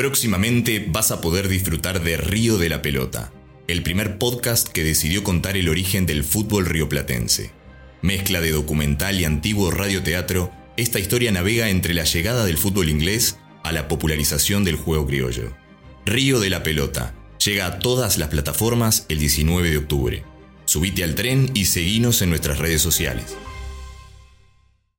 Próximamente vas a poder disfrutar de Río de la Pelota, el primer podcast que decidió contar el origen del fútbol rioplatense. Mezcla de documental y antiguo radioteatro, esta historia navega entre la llegada del fútbol inglés a la popularización del juego criollo. Río de la Pelota llega a todas las plataformas el 19 de octubre. Subite al tren y seguinos en nuestras redes sociales.